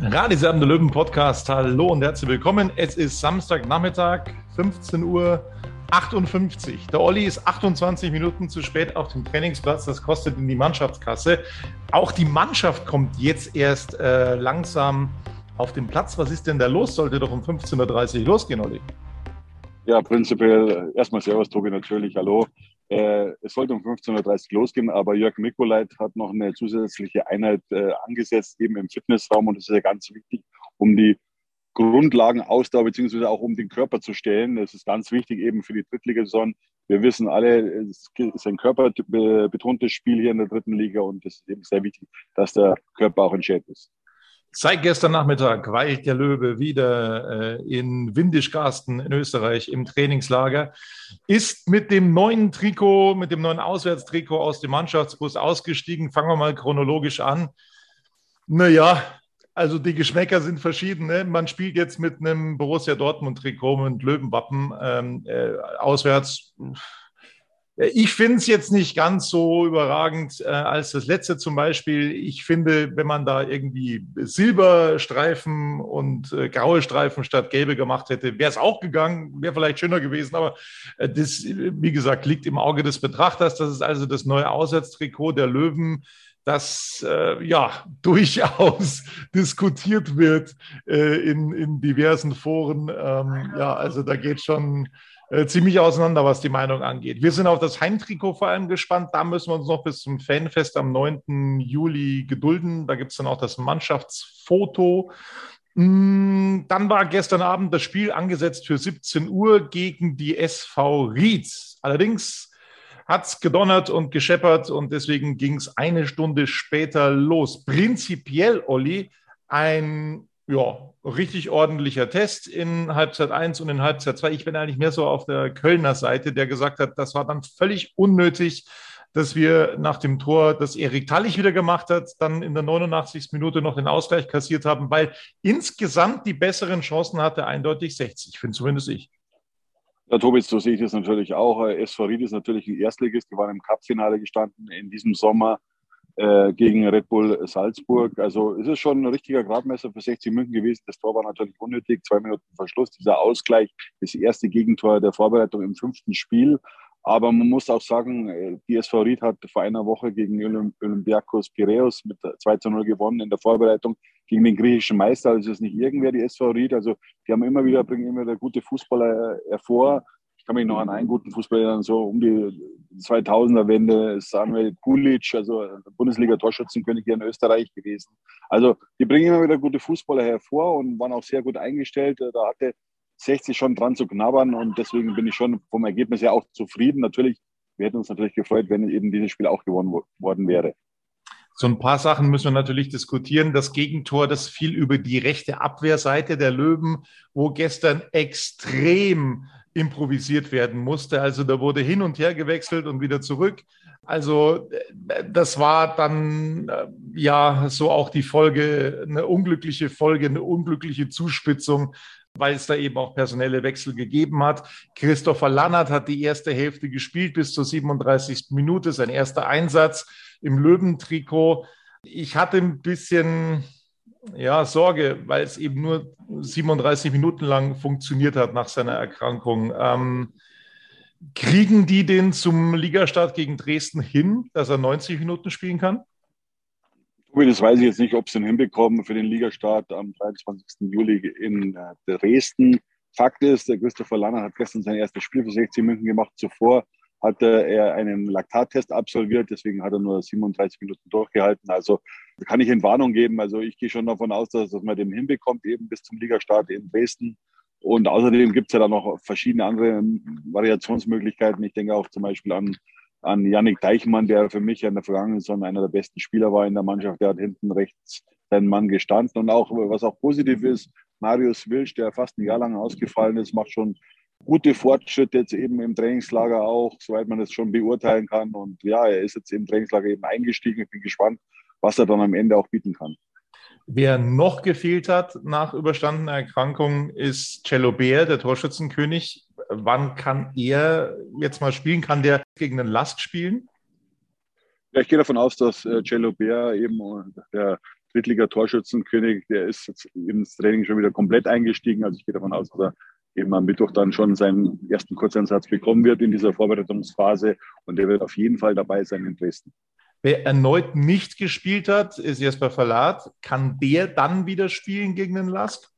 Radisam der Löwen Podcast. Hallo und herzlich willkommen. Es ist Samstagnachmittag, 15 Uhr 58. Der Olli ist 28 Minuten zu spät auf dem Trainingsplatz. Das kostet in die Mannschaftskasse. Auch die Mannschaft kommt jetzt erst äh, langsam auf den Platz. Was ist denn da los? Sollte doch um 15.30 Uhr losgehen, Olli. Ja, prinzipiell erstmal Servus, Tobi, natürlich. Hallo. Äh, es sollte um 15.30 Uhr losgehen, aber Jörg Mikolait hat noch eine zusätzliche Einheit äh, angesetzt, eben im Fitnessraum. Und das ist ja ganz wichtig, um die Grundlagenausdauer beziehungsweise auch um den Körper zu stellen. Das ist ganz wichtig eben für die Drittligasaison. Wir wissen alle, es ist ein körperbetontes Spiel hier in der dritten Liga und es ist eben sehr wichtig, dass der Körper auch in Shape ist. Seit gestern Nachmittag weilt der Löwe wieder äh, in Windischgarsten in Österreich im Trainingslager, ist mit dem neuen Trikot, mit dem neuen Auswärtstrikot aus dem Mannschaftsbus ausgestiegen. Fangen wir mal chronologisch an. Naja, also die Geschmäcker sind verschieden. Ne? Man spielt jetzt mit einem Borussia Dortmund-Trikot mit Löwenwappen ähm, äh, auswärts. Ich finde es jetzt nicht ganz so überragend äh, als das letzte zum Beispiel. Ich finde, wenn man da irgendwie Silberstreifen und äh, graue Streifen statt gelbe gemacht hätte, wäre es auch gegangen, wäre vielleicht schöner gewesen. Aber äh, das, wie gesagt, liegt im Auge des Betrachters. Das ist also das neue Auswärtstrikot der Löwen das äh, ja durchaus diskutiert wird äh, in, in diversen Foren. Ähm, ja, also da geht schon äh, ziemlich auseinander, was die Meinung angeht. Wir sind auf das Heimtrikot vor allem gespannt. Da müssen wir uns noch bis zum Fanfest am 9. Juli gedulden. Da gibt es dann auch das Mannschaftsfoto. Mm, dann war gestern Abend das Spiel angesetzt für 17 Uhr gegen die SV Rietz. Allerdings hat es gedonnert und gescheppert und deswegen ging es eine Stunde später los. Prinzipiell, Olli, ein ja, richtig ordentlicher Test in Halbzeit 1 und in Halbzeit 2. Ich bin eigentlich mehr so auf der Kölner Seite, der gesagt hat, das war dann völlig unnötig, dass wir nach dem Tor, das Erik Tallich wieder gemacht hat, dann in der 89. Minute noch den Ausgleich kassiert haben, weil insgesamt die besseren Chancen hatte eindeutig 60, finde zumindest ich. Ja, Tobi, so sehe ich das natürlich auch. SV Ried ist natürlich ein Erstligist. Die waren im Cup-Finale gestanden in diesem Sommer äh, gegen Red Bull Salzburg. Also es ist schon ein richtiger Gradmesser für 60 München gewesen. Das Tor war natürlich unnötig. Zwei Minuten Verschluss, dieser Ausgleich, das erste Gegentor der Vorbereitung im fünften Spiel. Aber man muss auch sagen, äh, die SV Ried hat vor einer Woche gegen Olympiakos Piraeus mit 2 zu 0 gewonnen in der Vorbereitung gegen den griechischen Meister. Also es ist nicht irgendwer, die SV Ried. Also die haben immer wieder, bringen immer wieder gute Fußballer hervor ich kann mich noch an einen guten Fußballer erinnern, so um die 2000er-Wende, Samuel Kulic, also Bundesliga-Torschützenkönig hier in Österreich gewesen. Also die bringen immer wieder gute Fußballer hervor und waren auch sehr gut eingestellt. Da hatte 60 schon dran zu knabbern und deswegen bin ich schon vom Ergebnis her auch zufrieden. Natürlich, wir hätten uns natürlich gefreut, wenn eben dieses Spiel auch gewonnen worden wäre. So ein paar Sachen müssen wir natürlich diskutieren. Das Gegentor, das fiel über die rechte Abwehrseite der Löwen, wo gestern extrem improvisiert werden musste. Also da wurde hin und her gewechselt und wieder zurück. Also das war dann äh, ja so auch die Folge, eine unglückliche Folge, eine unglückliche Zuspitzung, weil es da eben auch personelle Wechsel gegeben hat. Christopher Lannert hat die erste Hälfte gespielt bis zur 37. Minute, sein erster Einsatz im Löwentrikot. Ich hatte ein bisschen ja, Sorge, weil es eben nur 37 Minuten lang funktioniert hat nach seiner Erkrankung. Ähm, kriegen die den zum Ligastart gegen Dresden hin, dass er 90 Minuten spielen kann? Das weiß ich jetzt nicht, ob sie ihn hinbekommen für den Ligastart am 23. Juli in äh, Dresden. Fakt ist, der Christopher Lanner hat gestern sein erstes Spiel für 16 München gemacht. Zuvor hatte er einen Laktattest absolviert, deswegen hat er nur 37 Minuten durchgehalten. Also kann ich in Warnung geben. Also ich gehe schon davon aus, dass, dass man den hinbekommt, eben bis zum Ligastart in Dresden. Und außerdem gibt es ja da noch verschiedene andere Variationsmöglichkeiten. Ich denke auch zum Beispiel an, an Yannick Deichmann, der für mich in der vergangenen Saison einer der besten Spieler war in der Mannschaft. Der hat hinten rechts seinen Mann gestanden. Und auch, was auch positiv ist, Marius Wilsch, der fast ein Jahr lang ausgefallen ist, macht schon gute Fortschritte jetzt eben im Trainingslager auch, soweit man es schon beurteilen kann. Und ja, er ist jetzt im Trainingslager eben eingestiegen. Ich bin gespannt, was er dann am Ende auch bieten kann. Wer noch gefehlt hat nach überstandener Erkrankung ist Cello Bär, der Torschützenkönig. Wann kann er jetzt mal spielen? Kann der gegen den Last spielen? Ja, ich gehe davon aus, dass äh, Cello Bär eben äh, der Drittliga-Torschützenkönig, der ist jetzt ins Training schon wieder komplett eingestiegen. Also ich gehe davon aus, dass er eben am Mittwoch dann schon seinen ersten Kurzeinsatz bekommen wird in dieser Vorbereitungsphase und der wird auf jeden Fall dabei sein in Dresden. Wer erneut nicht gespielt hat, ist Jesper Verlat. Kann der dann wieder spielen gegen den Last?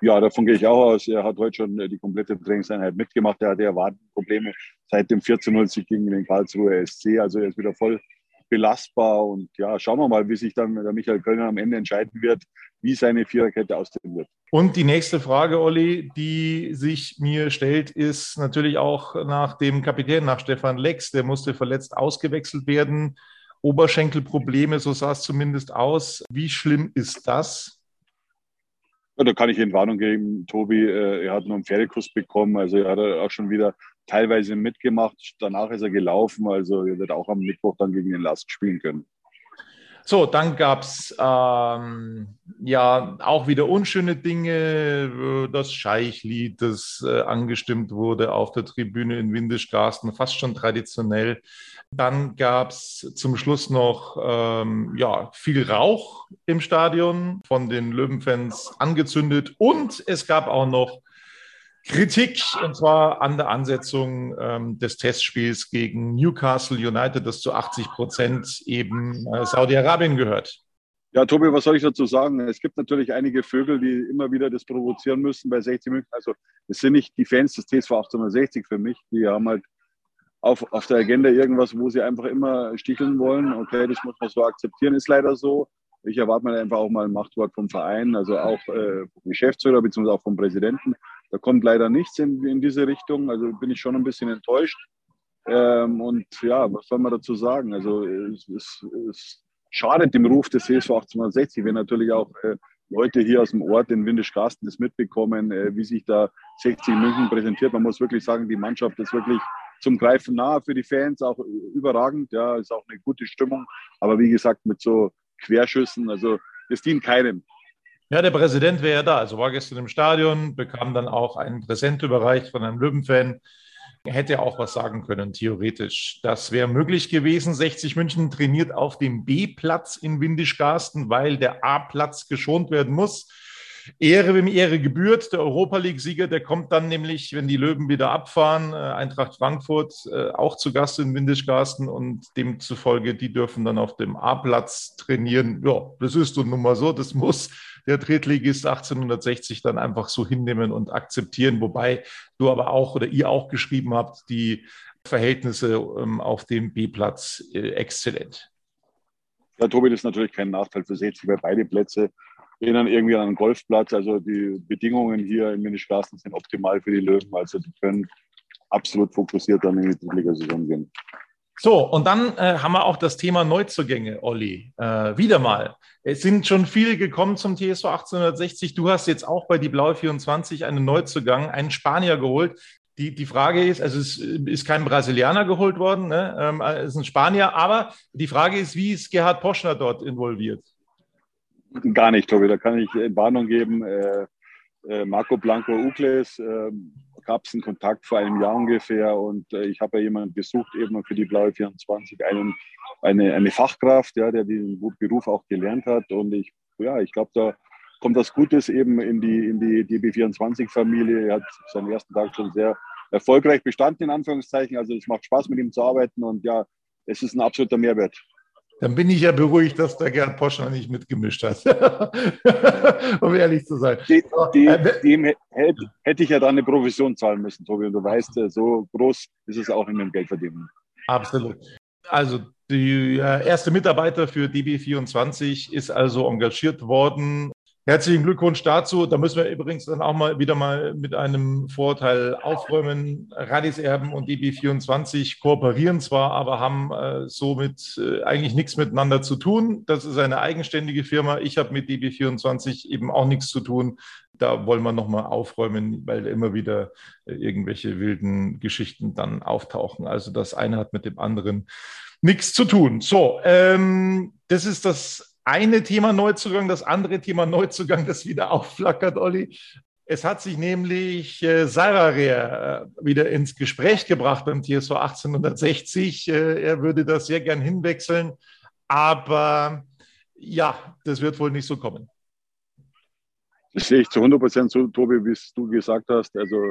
Ja, davon gehe ich auch aus. Er hat heute schon die komplette Trainingseinheit mitgemacht. Er hatte Erwartungsprobleme seit dem 14-0 gegen den Karlsruher SC. Also er ist wieder voll belastbar. Und ja, schauen wir mal, wie sich dann der Michael Kölner am Ende entscheiden wird, wie seine Viererkette aussehen wird. Und die nächste Frage, Olli, die sich mir stellt, ist natürlich auch nach dem Kapitän, nach Stefan Lex. Der musste verletzt ausgewechselt werden. Oberschenkelprobleme, so sah es zumindest aus. Wie schlimm ist das? Ja, da kann ich Ihnen Warnung geben, Tobi. Äh, er hat nur einen Pferdekuss bekommen. Also er hat auch schon wieder teilweise mitgemacht. Danach ist er gelaufen. Also er wird auch am Mittwoch dann gegen den Last spielen können. So, dann gab es ähm, ja auch wieder unschöne Dinge. Das Scheichlied, das äh, angestimmt wurde auf der Tribüne in Windischgarsten, fast schon traditionell. Dann gab es zum Schluss noch ähm, ja, viel Rauch im Stadion von den Löwenfans angezündet. Und es gab auch noch Kritik, und zwar an der Ansetzung ähm, des Testspiels gegen Newcastle United, das zu 80 Prozent eben äh, Saudi-Arabien gehört. Ja, Tobi, was soll ich dazu sagen? Es gibt natürlich einige Vögel, die immer wieder das provozieren müssen bei 60 München. Also es sind nicht die Fans des TSV 1860 für mich. Die haben halt auf, auf der Agenda irgendwas, wo sie einfach immer sticheln wollen. Okay, das muss man so akzeptieren, ist leider so. Ich erwarte mir einfach auch mal ein Machtwort vom Verein, also auch äh, vom Geschäftsführer bzw. auch vom Präsidenten. Da kommt leider nichts in, in diese Richtung. Also bin ich schon ein bisschen enttäuscht. Ähm, und ja, was soll man dazu sagen? Also es, es, es schadet dem Ruf des CSV 1860, wenn natürlich auch äh, Leute hier aus dem Ort in Windischgarsten das mitbekommen, äh, wie sich da 60 München präsentiert. Man muss wirklich sagen, die Mannschaft ist wirklich zum Greifen nahe für die Fans, auch überragend. Ja, ist auch eine gute Stimmung. Aber wie gesagt, mit so Querschüssen, also es dient keinem. Ja, der Präsident wäre ja da. Also war gestern im Stadion, bekam dann auch einen Präsent überreicht von einem Löwenfan. Hätte auch was sagen können, theoretisch. Das wäre möglich gewesen. 60 München trainiert auf dem B-Platz in Windischgarsten, weil der A-Platz geschont werden muss. Ehre, wem Ehre gebührt. Der Europa League-Sieger, der kommt dann nämlich, wenn die Löwen wieder abfahren, äh, Eintracht Frankfurt äh, auch zu Gast in Windischgarsten und demzufolge, die dürfen dann auf dem A-Platz trainieren. Ja, das ist nun mal so, das muss der Drittligist 1860 dann einfach so hinnehmen und akzeptieren, wobei du aber auch oder ihr auch geschrieben habt, die Verhältnisse ähm, auf dem B-Platz äh, exzellent. Ja, Tobi, das ist natürlich kein Nachteil für 60, weil beide Plätze erinnern irgendwie an einen Golfplatz. Also die Bedingungen hier in Ministraßen sind optimal für die Löwen. Also die können absolut fokussiert dann in die Drittligasaison gehen. So, und dann äh, haben wir auch das Thema Neuzugänge, Olli. Äh, wieder mal. Es sind schon viele gekommen zum TSV 1860. Du hast jetzt auch bei die Blaue 24 einen Neuzugang, einen Spanier geholt. Die, die Frage ist, also es ist kein Brasilianer geholt worden, ne? ähm, es ist ein Spanier, aber die Frage ist, wie ist Gerhard Poschner dort involviert? Gar nicht, Tobi, da kann ich Warnung geben. Äh, äh, Marco Blanco Ukles äh, gab es einen Kontakt vor einem Jahr ungefähr und äh, ich habe ja jemanden besucht, eben für die Blaue 24, einen, eine, eine Fachkraft, ja, der den Beruf auch gelernt hat und ich, ja, ich glaube, da kommt das Gutes eben in die, in die DB24-Familie. Er hat seinen ersten Tag schon sehr erfolgreich bestanden, in Anführungszeichen. Also es macht Spaß, mit ihm zu arbeiten und ja, es ist ein absoluter Mehrwert. Dann bin ich ja beruhigt, dass der Gerd Poschner nicht mitgemischt hat, um ehrlich zu sein. Die, die, äh, dem hätte, hätte ich ja dann eine Provision zahlen müssen, Tobi. Und du weißt, äh, so groß ist es auch in dem Geldverdienen. Absolut. Also der erste Mitarbeiter für DB24 ist also engagiert worden Herzlichen Glückwunsch dazu. Da müssen wir übrigens dann auch mal wieder mal mit einem Vorteil aufräumen. Radis Erben und DB24 kooperieren zwar, aber haben äh, somit äh, eigentlich nichts miteinander zu tun. Das ist eine eigenständige Firma. Ich habe mit DB24 eben auch nichts zu tun. Da wollen wir nochmal aufräumen, weil immer wieder äh, irgendwelche wilden Geschichten dann auftauchen. Also das eine hat mit dem anderen nichts zu tun. So, ähm, das ist das eine Thema Neuzugang, das andere Thema Neuzugang, das wieder aufflackert, Olli. Es hat sich nämlich äh, Sarare äh, wieder ins Gespräch gebracht beim TSV 1860. Äh, er würde das sehr gern hinwechseln, aber ja, das wird wohl nicht so kommen. Das sehe ich zu 100 Prozent so, Tobi, wie du gesagt hast. Also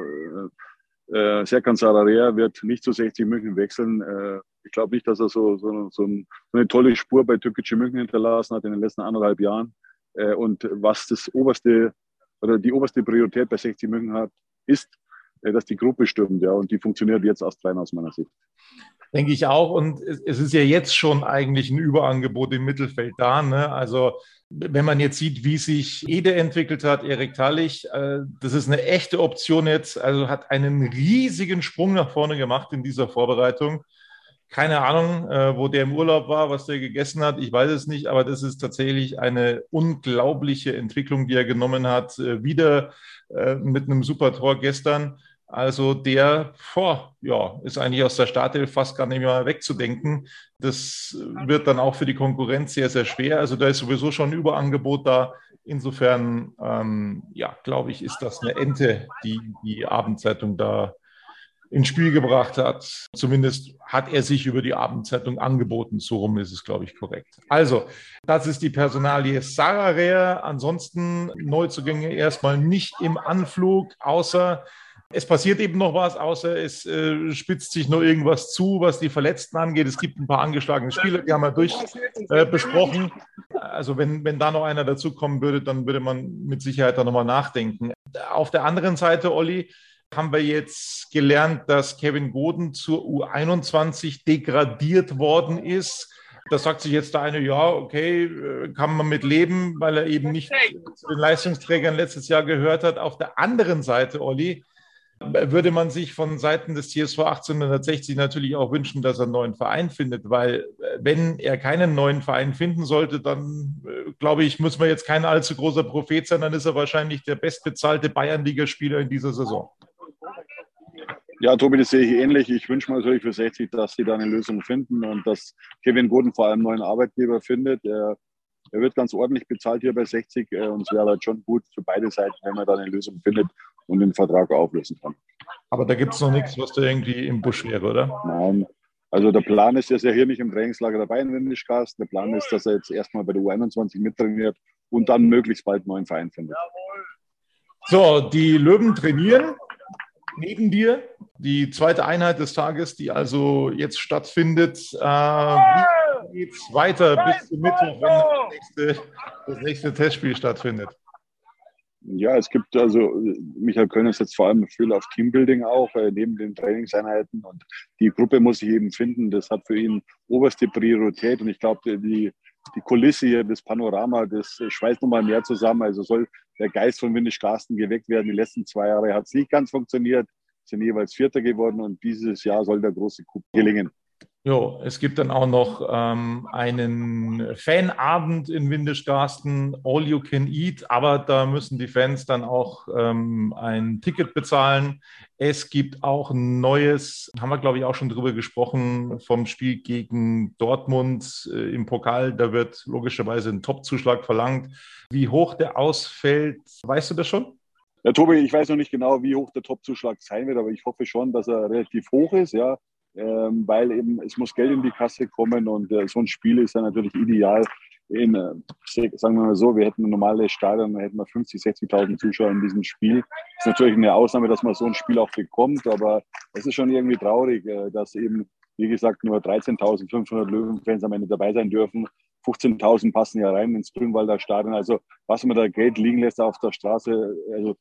äh, Serkan Sararea wird nicht zu 60 München wechseln. Äh, ich glaube nicht, dass er so, so, so, ein, so, eine tolle Spur bei Türkgücü München hinterlassen hat in den letzten anderthalb Jahren. Äh, und was das oberste oder die oberste Priorität bei 60 München hat, ist, äh, dass die Gruppe stimmt. Ja, und die funktioniert jetzt erst rein aus meiner Sicht. Denke ich auch. Und es, es ist ja jetzt schon eigentlich ein Überangebot im Mittelfeld da. Ne? Also wenn man jetzt sieht, wie sich Ede entwickelt hat, Erik Tallich, äh, das ist eine echte Option jetzt. Also hat einen riesigen Sprung nach vorne gemacht in dieser Vorbereitung. Keine Ahnung, äh, wo der im Urlaub war, was der gegessen hat. Ich weiß es nicht, aber das ist tatsächlich eine unglaubliche Entwicklung, die er genommen hat. Äh, wieder äh, mit einem super Tor gestern. Also der boah, ja, ist eigentlich aus der Startelf fast gar nicht mehr wegzudenken. Das wird dann auch für die Konkurrenz sehr, sehr schwer. Also da ist sowieso schon ein Überangebot da. Insofern, ähm, ja, glaube ich, ist das eine Ente, die die Abendzeitung da ins Spiel gebracht hat. Zumindest hat er sich über die Abendzeitung angeboten. So rum ist es, glaube ich, korrekt. Also, das ist die Personalie Sarah Rea. Ansonsten Neuzugänge erstmal nicht im Anflug, außer es passiert eben noch was, außer es äh, spitzt sich noch irgendwas zu, was die Verletzten angeht. Es gibt ein paar angeschlagene Spieler, die haben wir durch äh, besprochen. Also wenn, wenn da noch einer dazukommen würde, dann würde man mit Sicherheit da nochmal nachdenken. Auf der anderen Seite, Olli, haben wir jetzt gelernt, dass Kevin Goden zur U21 degradiert worden ist. Da sagt sich jetzt der eine, ja, okay, äh, kann man mit leben, weil er eben nicht zu den Leistungsträgern letztes Jahr gehört hat. Auf der anderen Seite, Olli, würde man sich von Seiten des TSV 1860 natürlich auch wünschen, dass er einen neuen Verein findet, weil äh, wenn er keinen neuen Verein finden sollte, dann äh, glaube ich, muss man jetzt kein allzu großer Prophet sein, dann ist er wahrscheinlich der bestbezahlte Bayernligaspieler in dieser Saison. Ja, Tobi, das sehe ich ähnlich. Ich wünsche mir natürlich für 60, dass sie da eine Lösung finden und dass Kevin Goden vor allem einen neuen Arbeitgeber findet. Er, er wird ganz ordentlich bezahlt hier bei 60 äh, und es wäre halt schon gut für beide Seiten, wenn man da eine Lösung findet und den Vertrag auflösen kann. Aber da gibt es noch nichts, was da irgendwie im Busch wäre, oder? Nein. Also der Plan ist, er ist ja hier nicht im Trainingslager dabei in Windischkast. Der Plan ist, dass er jetzt erstmal bei der U21 mittrainiert und dann möglichst bald einen neuen Verein findet. So, die Löwen trainieren neben dir. Die zweite Einheit des Tages, die also jetzt stattfindet. Äh, wie geht es weiter bis zum Mittwoch, wenn das nächste, das nächste Testspiel stattfindet? Ja, es gibt also, Michael Kölner setzt vor allem viel auf Teambuilding auch, äh, neben den Trainingseinheiten. Und die Gruppe muss sich eben finden. Das hat für ihn oberste Priorität. Und ich glaube, die, die Kulisse hier, das Panorama, das schweißt nochmal mehr zusammen. Also soll der Geist von Windisch Carsten geweckt werden. Die letzten zwei Jahre hat es nicht ganz funktioniert, sind jeweils Vierter geworden. Und dieses Jahr soll der große Coup gelingen. Jo, es gibt dann auch noch ähm, einen Fanabend in Windischgarsten, All You Can Eat, aber da müssen die Fans dann auch ähm, ein Ticket bezahlen. Es gibt auch ein neues, haben wir glaube ich auch schon drüber gesprochen, vom Spiel gegen Dortmund äh, im Pokal. Da wird logischerweise ein Top-Zuschlag verlangt. Wie hoch der ausfällt, weißt du das schon? Ja, Tobi, ich weiß noch nicht genau, wie hoch der Top-Zuschlag sein wird, aber ich hoffe schon, dass er relativ hoch ist. Ja ähm, weil eben es muss Geld in die Kasse kommen und äh, so ein Spiel ist ja natürlich ideal. In, äh, sagen wir mal so, wir hätten ein normales Stadion, dann hätten wir 50, 60.000 Zuschauer in diesem Spiel. Ist natürlich eine Ausnahme, dass man so ein Spiel auch bekommt, aber es ist schon irgendwie traurig, äh, dass eben, wie gesagt, nur 13.500 Löwenfans am Ende dabei sein dürfen. 15.000 passen ja rein ins Grünwalder Stadion. Also was man da Geld liegen lässt auf der Straße, also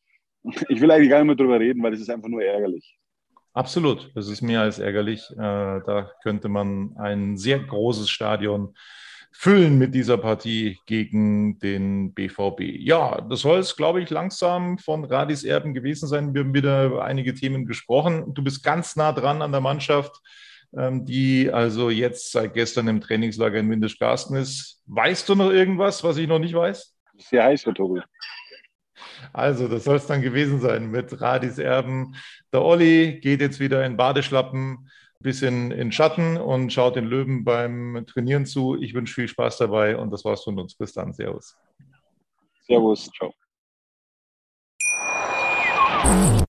ich will eigentlich gar nicht mehr drüber reden, weil es ist einfach nur ärgerlich. Absolut, das ist mehr als ärgerlich. Äh, da könnte man ein sehr großes Stadion füllen mit dieser Partie gegen den BVB. Ja, das soll es, glaube ich, langsam von Radis Erben gewesen sein. Wir haben wieder über einige Themen gesprochen. Du bist ganz nah dran an der Mannschaft, ähm, die also jetzt seit gestern im Trainingslager in Windischgarsten ist. Weißt du noch irgendwas, was ich noch nicht weiß? Sehr heiß, Herr Tobi. Also, das soll es dann gewesen sein mit Radis Erben. Der Olli geht jetzt wieder in Badeschlappen, bisschen in Schatten und schaut den Löwen beim Trainieren zu. Ich wünsche viel Spaß dabei und das war's von uns. Bis dann. Servus. Servus. Ciao.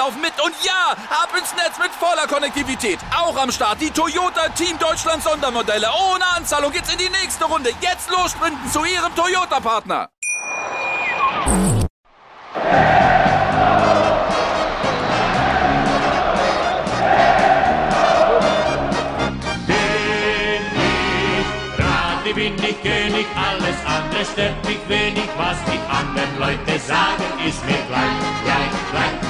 laufen mit. Und ja, ab ins Netz mit voller Konnektivität. Auch am Start die Toyota Team Deutschland Sondermodelle. Ohne Anzahlung geht's in die nächste Runde. Jetzt los sprinten zu Ihrem Toyota-Partner. bin ich König, alles andere stört mich wenig, was die anderen Leute sagen, ist mir gleich, gleich, gleich.